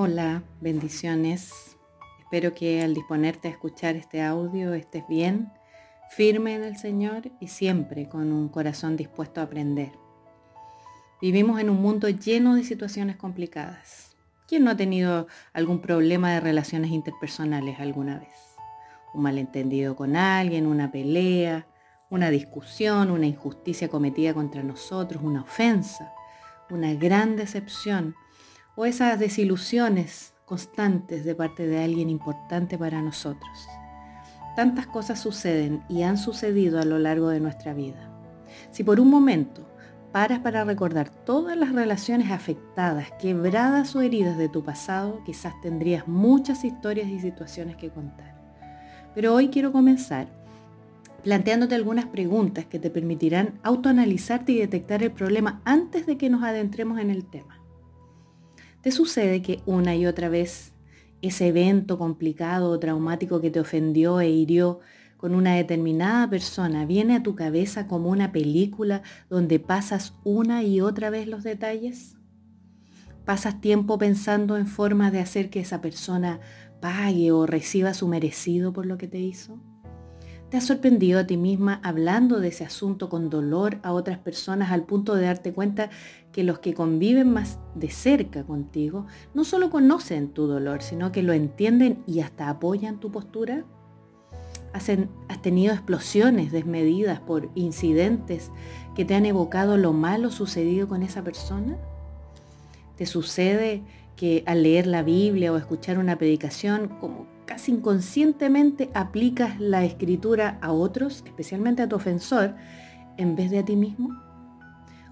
Hola, bendiciones. Espero que al disponerte a escuchar este audio estés bien, firme en el Señor y siempre con un corazón dispuesto a aprender. Vivimos en un mundo lleno de situaciones complicadas. ¿Quién no ha tenido algún problema de relaciones interpersonales alguna vez? Un malentendido con alguien, una pelea, una discusión, una injusticia cometida contra nosotros, una ofensa, una gran decepción o esas desilusiones constantes de parte de alguien importante para nosotros. Tantas cosas suceden y han sucedido a lo largo de nuestra vida. Si por un momento paras para recordar todas las relaciones afectadas, quebradas o heridas de tu pasado, quizás tendrías muchas historias y situaciones que contar. Pero hoy quiero comenzar planteándote algunas preguntas que te permitirán autoanalizarte y detectar el problema antes de que nos adentremos en el tema. ¿Te sucede que una y otra vez ese evento complicado o traumático que te ofendió e hirió con una determinada persona viene a tu cabeza como una película donde pasas una y otra vez los detalles? ¿Pasas tiempo pensando en formas de hacer que esa persona pague o reciba su merecido por lo que te hizo? ¿Te has sorprendido a ti misma hablando de ese asunto con dolor a otras personas al punto de darte cuenta que los que conviven más de cerca contigo no solo conocen tu dolor, sino que lo entienden y hasta apoyan tu postura? ¿Has, tenido explosiones desmedidas por incidentes que te han evocado lo malo sucedido con esa persona? ¿Te sucede que al leer la Biblia o escuchar una predicación, como casi inconscientemente aplicas la escritura a otros, especialmente a tu ofensor, en vez de a ti mismo?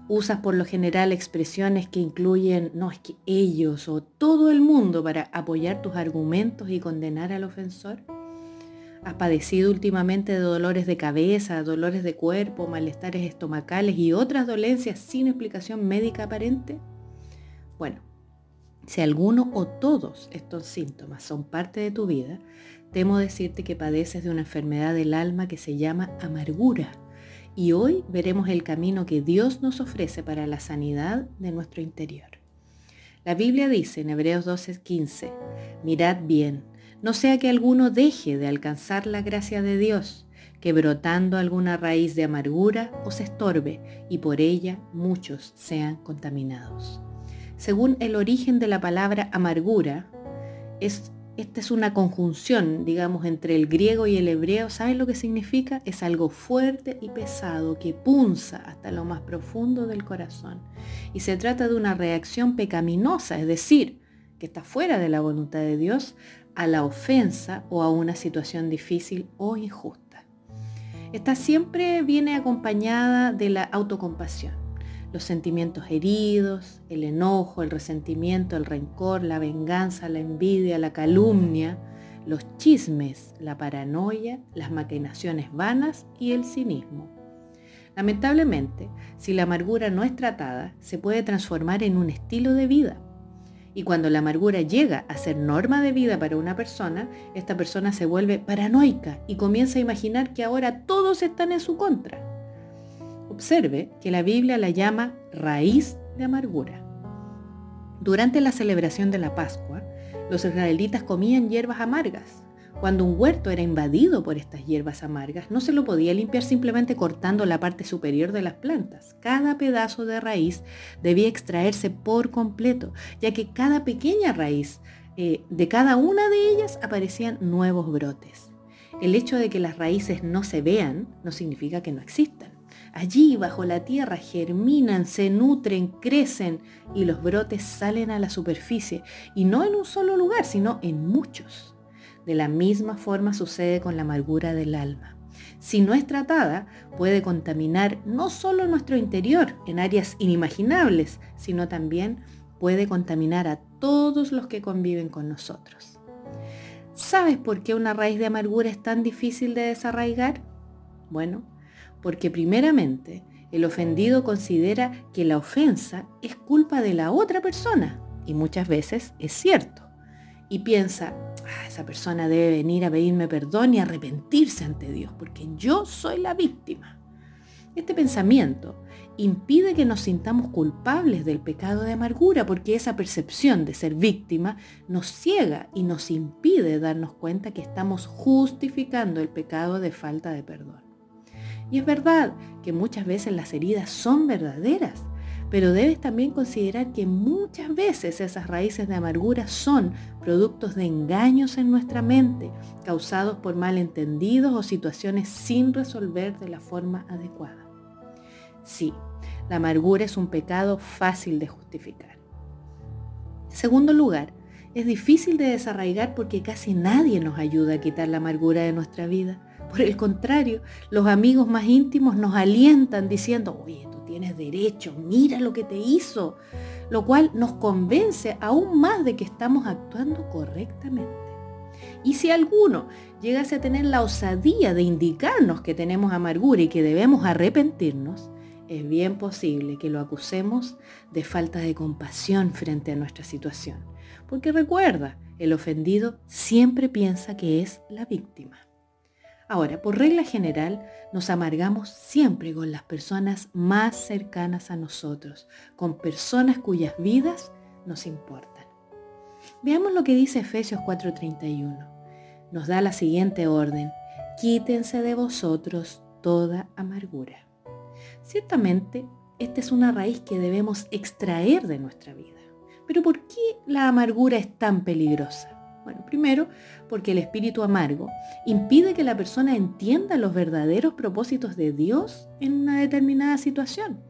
¿Usas por lo general expresiones que incluyen, no es que ellos o todo el mundo para apoyar tus argumentos y condenar al ofensor? ¿Has padecido últimamente de dolores de cabeza, dolores de cuerpo, malestares estomacales y otras dolencias sin explicación médica aparente? Bueno, si alguno o todos estos síntomas son parte de tu vida, temo decirte que padeces de una enfermedad del alma que se llama amargura. Y hoy veremos el camino que Dios nos ofrece para la sanidad de nuestro interior. La Biblia dice en Hebreos 12:15, mirad bien, no sea que alguno deje de alcanzar la gracia de Dios, que brotando alguna raíz de amargura os estorbe y por ella muchos sean contaminados según el origen de la palabra amargura, es, esta es una conjunción, digamos, entre el griego y el hebreo. ¿Saben lo que significa? Es algo fuerte y pesado que punza hasta lo más profundo del corazón. Y se trata de una reacción pecaminosa, es decir, que está fuera de la voluntad de Dios, a la ofensa o a una situación difícil o injusta. Esta siempre viene acompañada de la autocompasión los sentimientos heridos, el enojo, el resentimiento, el rencor, la venganza, la envidia, la calumnia, los chismes, la paranoia, las maquinaciones vanas y el cinismo. Lamentablemente, si la amargura no es tratada, se puede transformar en un estilo de vida. Y cuando la amargura llega a ser norma de vida para una persona, esta persona se vuelve paranoica y comienza a imaginar que ahora todos están en su contra. Observe que la Biblia la llama raíz de amargura. Durante la celebración de la Pascua, los israelitas comían hierbas amargas. Cuando un huerto era invadido por estas hierbas amargas, no se lo podía limpiar simplemente cortando la parte superior de las plantas. Cada pedazo de raíz debía extraerse por completo, ya que cada pequeña raíz, eh, de cada una de ellas aparecían nuevos brotes. El hecho de que las raíces no se vean no significa que no existan. Allí, bajo la tierra, germinan, se nutren, crecen y los brotes salen a la superficie. Y no en un solo lugar, sino en muchos. De la misma forma sucede con la amargura del alma. Si no es tratada, puede contaminar no solo nuestro interior en áreas inimaginables, sino también puede contaminar a todos los que conviven con nosotros. ¿Sabes por qué una raíz de amargura es tan difícil de desarraigar? Bueno, porque primeramente el ofendido considera que la ofensa es culpa de la otra persona, y muchas veces es cierto, y piensa, ah, esa persona debe venir a pedirme perdón y arrepentirse ante Dios, porque yo soy la víctima. Este pensamiento impide que nos sintamos culpables del pecado de amargura porque esa percepción de ser víctima nos ciega y nos impide darnos cuenta que estamos justificando el pecado de falta de perdón. Y es verdad que muchas veces las heridas son verdaderas, pero debes también considerar que muchas veces esas raíces de amargura son productos de engaños en nuestra mente, causados por malentendidos o situaciones sin resolver de la forma adecuada. Sí, la amargura es un pecado fácil de justificar. En segundo lugar, es difícil de desarraigar porque casi nadie nos ayuda a quitar la amargura de nuestra vida. Por el contrario, los amigos más íntimos nos alientan diciendo, oye, tú tienes derecho, mira lo que te hizo, lo cual nos convence aún más de que estamos actuando correctamente. Y si alguno llegase a tener la osadía de indicarnos que tenemos amargura y que debemos arrepentirnos, es bien posible que lo acusemos de falta de compasión frente a nuestra situación. Porque recuerda, el ofendido siempre piensa que es la víctima. Ahora, por regla general, nos amargamos siempre con las personas más cercanas a nosotros, con personas cuyas vidas nos importan. Veamos lo que dice Efesios 4:31. Nos da la siguiente orden. Quítense de vosotros toda amargura Ciertamente, esta es una raíz que debemos extraer de nuestra vida. Pero ¿por qué la amargura es tan peligrosa? Bueno, primero, porque el espíritu amargo impide que la persona entienda los verdaderos propósitos de Dios en una determinada situación.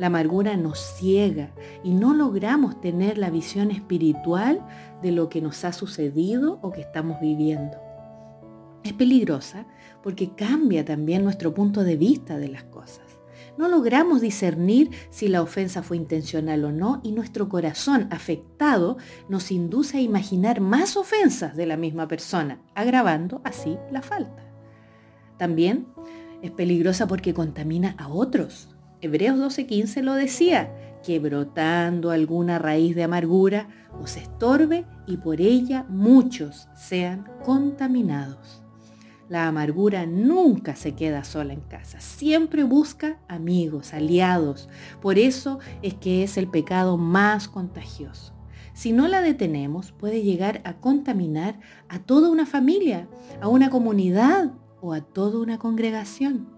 La amargura nos ciega y no logramos tener la visión espiritual de lo que nos ha sucedido o que estamos viviendo. Es peligrosa porque cambia también nuestro punto de vista de las cosas. No logramos discernir si la ofensa fue intencional o no y nuestro corazón afectado nos induce a imaginar más ofensas de la misma persona, agravando así la falta. También es peligrosa porque contamina a otros. Hebreos 12:15 lo decía, que brotando alguna raíz de amargura os estorbe y por ella muchos sean contaminados. La amargura nunca se queda sola en casa, siempre busca amigos, aliados. Por eso es que es el pecado más contagioso. Si no la detenemos, puede llegar a contaminar a toda una familia, a una comunidad o a toda una congregación.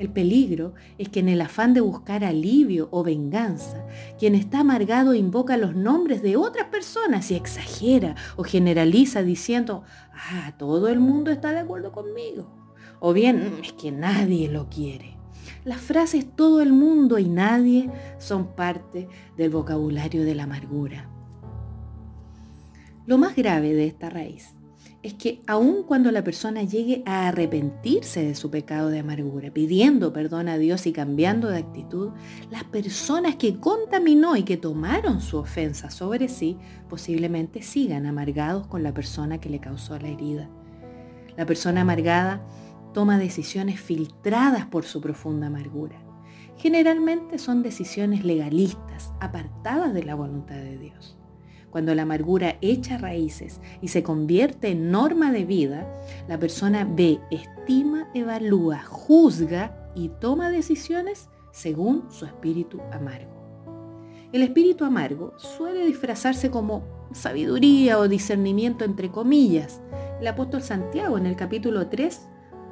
El peligro es que en el afán de buscar alivio o venganza, quien está amargado invoca los nombres de otras personas y exagera o generaliza diciendo, ah, todo el mundo está de acuerdo conmigo. O bien, es que nadie lo quiere. Las frases todo el mundo y nadie son parte del vocabulario de la amargura. Lo más grave de esta raíz es que aun cuando la persona llegue a arrepentirse de su pecado de amargura, pidiendo perdón a Dios y cambiando de actitud, las personas que contaminó y que tomaron su ofensa sobre sí posiblemente sigan amargados con la persona que le causó la herida. La persona amargada toma decisiones filtradas por su profunda amargura. Generalmente son decisiones legalistas, apartadas de la voluntad de Dios. Cuando la amargura echa raíces y se convierte en norma de vida, la persona ve, estima, evalúa, juzga y toma decisiones según su espíritu amargo. El espíritu amargo suele disfrazarse como sabiduría o discernimiento entre comillas. El apóstol Santiago en el capítulo 3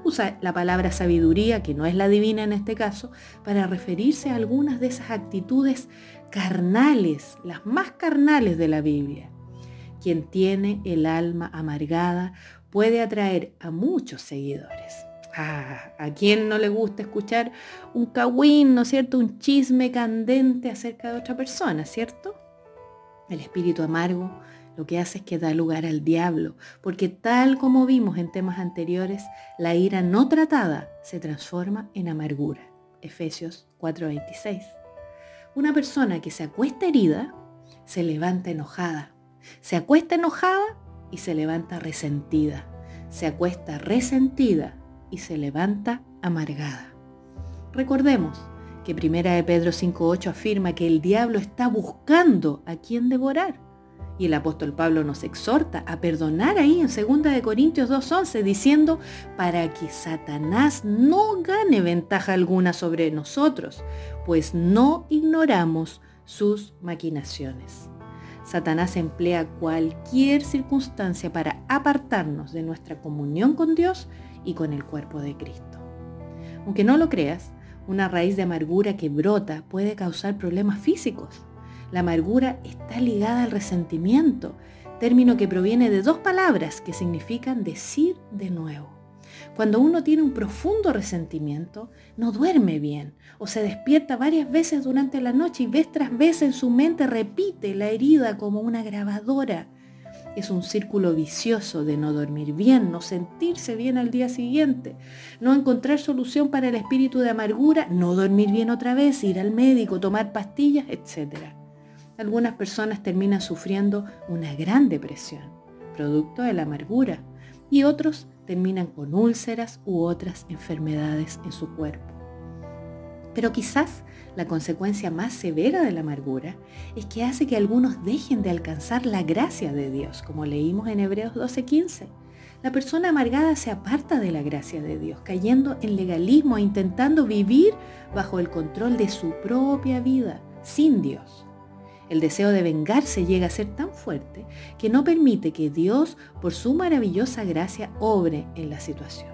usa la palabra sabiduría, que no es la divina en este caso, para referirse a algunas de esas actitudes carnales, las más carnales de la Biblia. Quien tiene el alma amargada puede atraer a muchos seguidores. ¿A quién no le gusta escuchar un cagüín, ¿no es cierto? Un chisme candente acerca de otra persona, ¿cierto? El espíritu amargo lo que hace es que da lugar al diablo, porque tal como vimos en temas anteriores, la ira no tratada se transforma en amargura. Efesios 4:26. Una persona que se acuesta herida se levanta enojada. Se acuesta enojada y se levanta resentida. Se acuesta resentida y se levanta amargada. Recordemos que Primera de Pedro 5.8 afirma que el diablo está buscando a quien devorar Y el apóstol Pablo nos exhorta a perdonar ahí en 2 de Corintios 2:11 diciendo, para que Satanás no gane ventaja alguna sobre nosotros, pues no ignoramos sus maquinaciones. Satanás emplea cualquier circunstancia para apartarnos de nuestra comunión con Dios y con el cuerpo de Cristo. Aunque no lo creas, una raíz de amargura que brota puede causar problemas físicos. La amargura está ligada al resentimiento, término que proviene de dos palabras que significan decir de nuevo. Cuando uno tiene un profundo resentimiento, no duerme bien o se despierta varias veces durante la noche y vez tras vez en su mente repite la herida como una grabadora. Es un círculo vicioso de no dormir bien, no sentirse bien al día siguiente, no encontrar solución para el espíritu de amargura, no dormir bien otra vez, ir al médico, tomar pastillas, etc. Algunas personas terminan sufriendo una gran depresión, producto de la amargura, y otros terminan con úlceras u otras enfermedades en su cuerpo. Pero quizás la consecuencia más severa de la amargura es que hace que algunos dejen de alcanzar la gracia de Dios, como leímos en Hebreos 12:15. La persona amargada se aparta de la gracia de Dios, cayendo en legalismo e intentando vivir bajo el control de su propia vida, sin Dios. El deseo de vengarse llega a ser tan fuerte que no permite que Dios, por su maravillosa gracia, obre en la situación.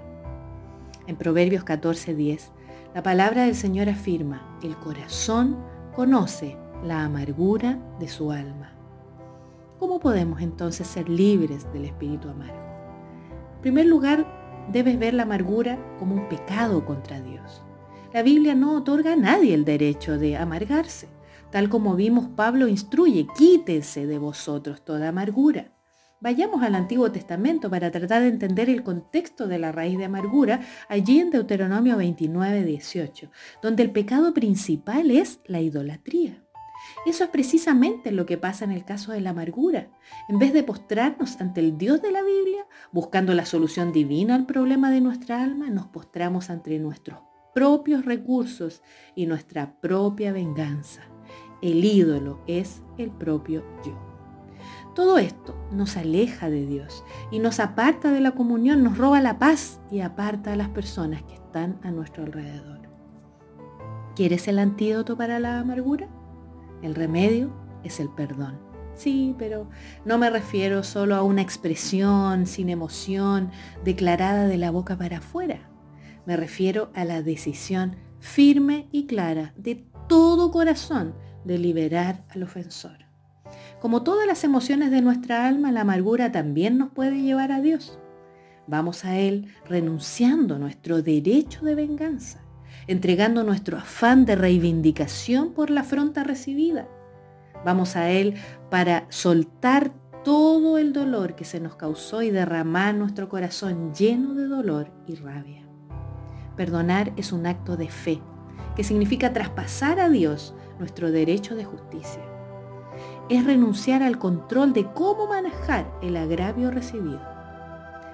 En Proverbios 14:10, la palabra del Señor afirma, el corazón conoce la amargura de su alma. ¿Cómo podemos entonces ser libres del espíritu amargo? En primer lugar, debes ver la amargura como un pecado contra Dios. La Biblia no otorga a nadie el derecho de amargarse. Tal como vimos, Pablo instruye, quítese de vosotros toda amargura. Vayamos al Antiguo Testamento para tratar de entender el contexto de la raíz de amargura, allí en Deuteronomio 29, 18, donde el pecado principal es la idolatría. Eso es precisamente lo que pasa en el caso de la amargura. En vez de postrarnos ante el Dios de la Biblia, buscando la solución divina al problema de nuestra alma, nos postramos ante nuestros propios recursos y nuestra propia venganza. El ídolo es el propio yo. Todo esto nos aleja de Dios y nos aparta de la comunión, nos roba la paz y aparta a las personas que están a nuestro alrededor. ¿Quieres el antídoto para la amargura? El remedio es el perdón. Sí, pero no me refiero solo a una expresión sin emoción declarada de la boca para afuera. Me refiero a la decisión firme y clara de todo corazón de liberar al ofensor. Como todas las emociones de nuestra alma, la amargura también nos puede llevar a Dios. Vamos a Él renunciando nuestro derecho de venganza, entregando nuestro afán de reivindicación por la afronta recibida. Vamos a Él para soltar todo el dolor que se nos causó y derramar nuestro corazón lleno de dolor y rabia. Perdonar es un acto de fe, que significa traspasar a Dios nuestro derecho de justicia. Es renunciar al control de cómo manejar el agravio recibido.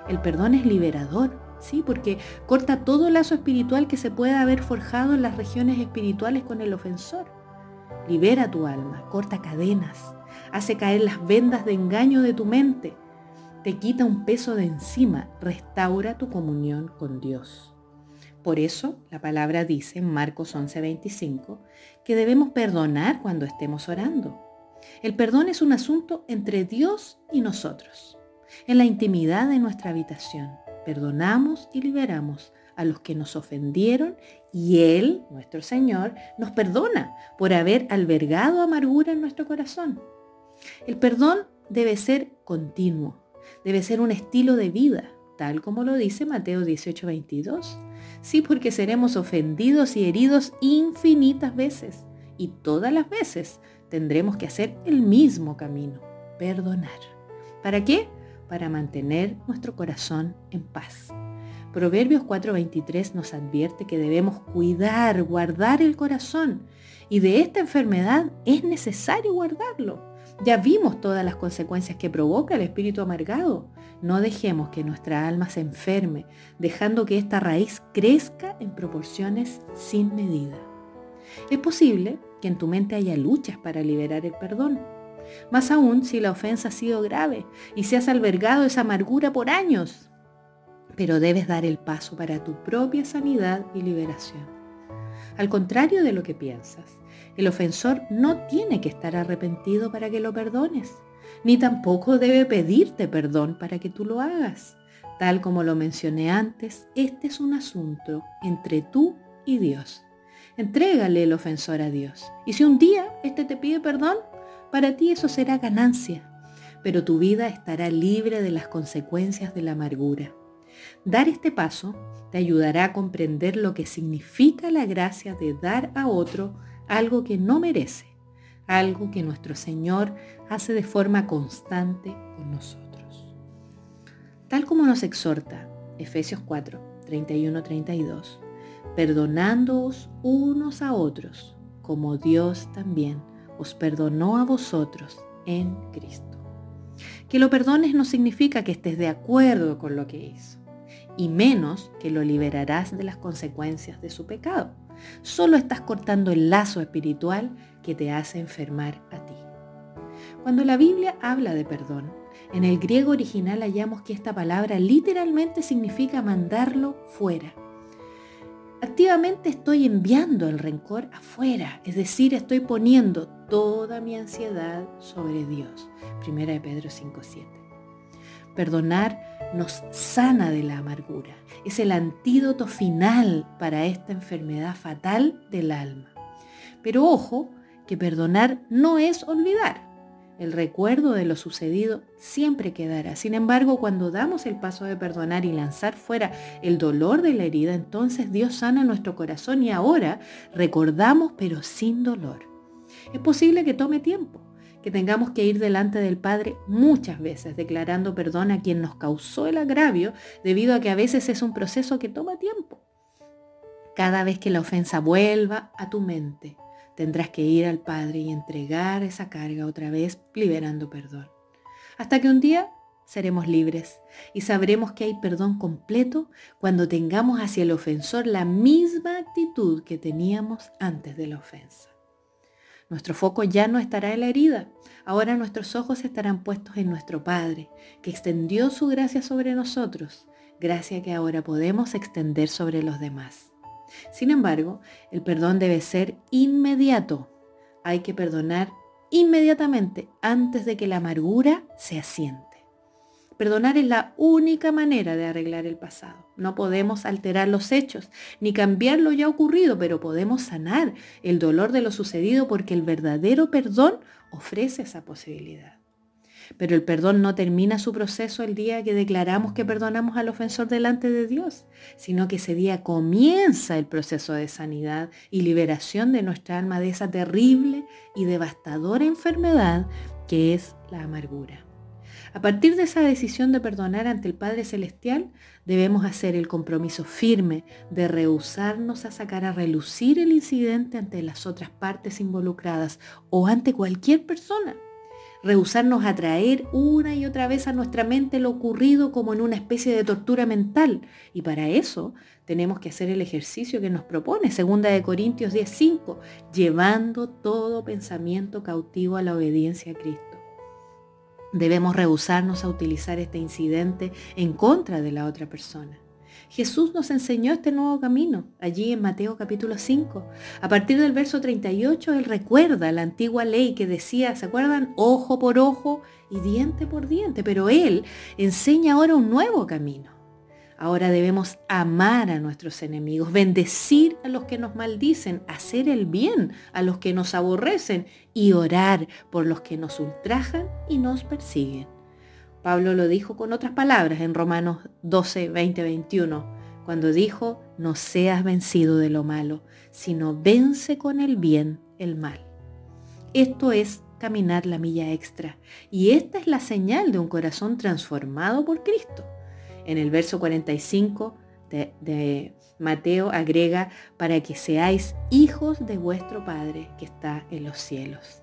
El perdón es liberador, ¿sí? Porque corta todo lazo espiritual que se pueda haber forjado en las regiones espirituales con el ofensor. Libera tu alma, corta cadenas, hace caer las vendas de engaño de tu mente, te quita un peso de encima, restaura tu comunión con Dios. Por eso la palabra dice en Marcos 11:25 que debemos perdonar cuando estemos orando. El perdón es un asunto entre Dios y nosotros. En la intimidad de nuestra habitación, perdonamos y liberamos a los que nos ofendieron y Él, nuestro Señor, nos perdona por haber albergado amargura en nuestro corazón. El perdón debe ser continuo, debe ser un estilo de vida, tal como lo dice Mateo 18:22. Sí, porque seremos ofendidos y heridos infinitas veces y todas las veces tendremos que hacer el mismo camino, perdonar. ¿Para qué? Para mantener nuestro corazón en paz. Proverbios 4:23 nos advierte que debemos cuidar, guardar el corazón y de esta enfermedad es necesario guardarlo. Ya vimos todas las consecuencias que provoca el espíritu amargado. No dejemos que nuestra alma se enferme, dejando que esta raíz crezca en proporciones sin medida. Es posible que en tu mente haya luchas para liberar el perdón. Más aún si la ofensa ha sido grave y se has albergado esa amargura por años. Pero debes dar el paso para tu propia sanidad y liberación. Al contrario de lo que piensas, el ofensor no tiene que estar arrepentido para que lo perdones, ni tampoco debe pedirte perdón para que tú lo hagas. Tal como lo mencioné antes, este es un asunto entre tú y Dios. Entrégale el ofensor a Dios. Y si un día éste te pide perdón, para ti eso será ganancia, pero tu vida estará libre de las consecuencias de la amargura. Dar este paso te ayudará a comprender lo que significa la gracia de dar a otro algo que no merece, algo que nuestro Señor hace de forma constante con nosotros. Tal como nos exhorta Efesios 4, 31-32, perdonándoos unos a otros, como Dios también os perdonó a vosotros en Cristo. Que lo perdones no significa que estés de acuerdo con lo que hizo, y menos que lo liberarás de las consecuencias de su pecado. Solo estás cortando el lazo espiritual que te hace enfermar a ti. Cuando la Biblia habla de perdón, en el griego original hallamos que esta palabra literalmente significa mandarlo fuera Activamente estoy enviando el rencor afuera, es decir, estoy poniendo toda mi ansiedad sobre Dios. Primera de Pedro 5.7. Perdonar nos sana de la amargura. Es el antídoto final para esta enfermedad fatal del alma. Pero ojo, que perdonar no es olvidar. El recuerdo de lo sucedido siempre quedará. Sin embargo, cuando damos el paso de perdonar y lanzar fuera el dolor de la herida, entonces Dios sana nuestro corazón y ahora recordamos pero sin dolor. Es posible que tome tiempo, que tengamos que ir delante del Padre muchas veces declarando perdón a quien nos causó el agravio, debido a que a veces es un proceso que toma tiempo. Cada vez que la ofensa vuelva a tu mente, Tendrás que ir al Padre y entregar esa carga otra vez, liberando perdón. Hasta que un día seremos libres y sabremos que hay perdón completo cuando tengamos hacia el ofensor la misma actitud que teníamos antes de la ofensa. Nuestro foco ya no estará en la herida, ahora nuestros ojos estarán puestos en nuestro Padre, que extendió su gracia sobre nosotros, gracia que ahora podemos extender sobre los demás. Sin embargo, el perdón debe ser inmediato. Hay que perdonar inmediatamente antes de que la amargura se asiente. Perdonar es la única manera de arreglar el pasado. No podemos alterar los hechos ni cambiar lo ya ocurrido, pero podemos sanar el dolor de lo sucedido porque el verdadero perdón ofrece esa posibilidad. Pero el perdón no termina su proceso el día que declaramos que perdonamos al ofensor delante de Dios, sino que ese día comienza el proceso de sanidad y liberación de nuestra alma de esa terrible y devastadora enfermedad que es la amargura. A partir de esa decisión de perdonar ante el Padre Celestial, debemos hacer el compromiso firme de rehusarnos a sacar a relucir el incidente ante las otras partes involucradas o ante cualquier persona rehusarnos a traer una y otra vez a nuestra mente lo ocurrido como en una especie de tortura mental. Y para eso tenemos que hacer el ejercicio que nos propone, segunda de Corintios 10:5, llevando todo pensamiento cautivo a la obediencia a Cristo. Debemos rehusarnos a utilizar este incidente en contra de la otra persona. Jesús nos enseñó este nuevo camino, allí en Mateo capítulo 5. A partir del verso 38, Él recuerda la antigua ley que decía, ¿se acuerdan? Ojo por ojo y diente por diente. Pero Él enseña ahora un nuevo camino. Ahora debemos amar a nuestros enemigos, bendecir a los que nos maldicen, hacer el bien a los que nos aborrecen y orar por los que nos ultrajan y nos persiguen. Pablo lo dijo con otras palabras en Romanos 12, 20, 21, cuando dijo, no seas vencido de lo malo, sino vence con el bien el mal. Esto es caminar la milla extra y esta es la señal de un corazón transformado por Cristo. En el verso 45 de, Mateo agrega, para que seáis hijos de vuestro Padre que está en los cielos.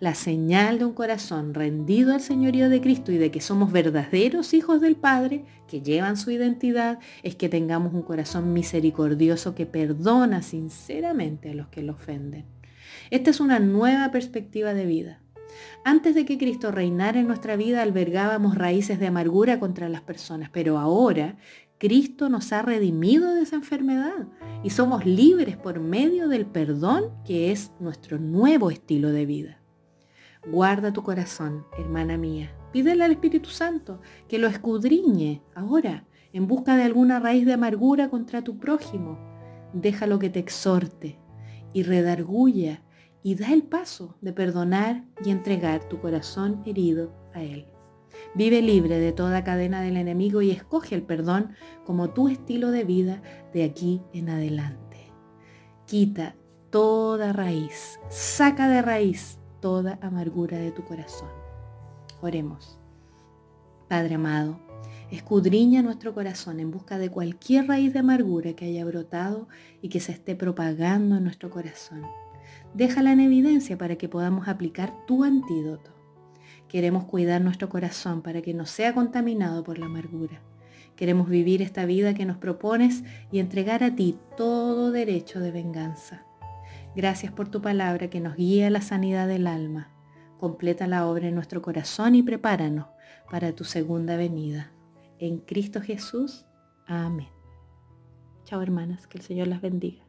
La señal de un corazón rendido al señorío de Cristo y de que somos verdaderos hijos del Padre, que llevan su identidad, es que tengamos un corazón misericordioso que perdona sinceramente a los que lo ofenden. Esta es una nueva perspectiva de vida. Antes de que Cristo reinara en nuestra vida albergábamos raíces de amargura contra las personas, pero ahora Cristo nos ha redimido de esa enfermedad y somos libres por medio del perdón que es nuestro nuevo estilo de vida. Guarda tu corazón, hermana mía. Pídele al Espíritu Santo que lo escudriñe ahora en busca de alguna raíz de amargura contra tu prójimo. Déjalo que te exhorte y redarguya y da el paso de perdonar y entregar tu corazón herido a Él. Vive libre de toda cadena del enemigo y escoge el perdón como tu estilo de vida de aquí en adelante. Quita toda raíz, saca de raíz toda amargura de tu corazón. Oremos. Padre amado, escudriña nuestro corazón en busca de cualquier raíz de amargura que haya brotado y que se esté propagando en nuestro corazón. Déjala en evidencia para que podamos aplicar tu antídoto. Queremos cuidar nuestro corazón para que no sea contaminado por la amargura. Queremos vivir esta vida que nos propones y entregar a ti todo derecho de venganza. Gracias por tu palabra que nos guía a la sanidad del alma. Completa la obra en nuestro corazón y prepáranos para tu segunda venida. En Cristo Jesús. Amén. Chao hermanas, que el Señor las bendiga.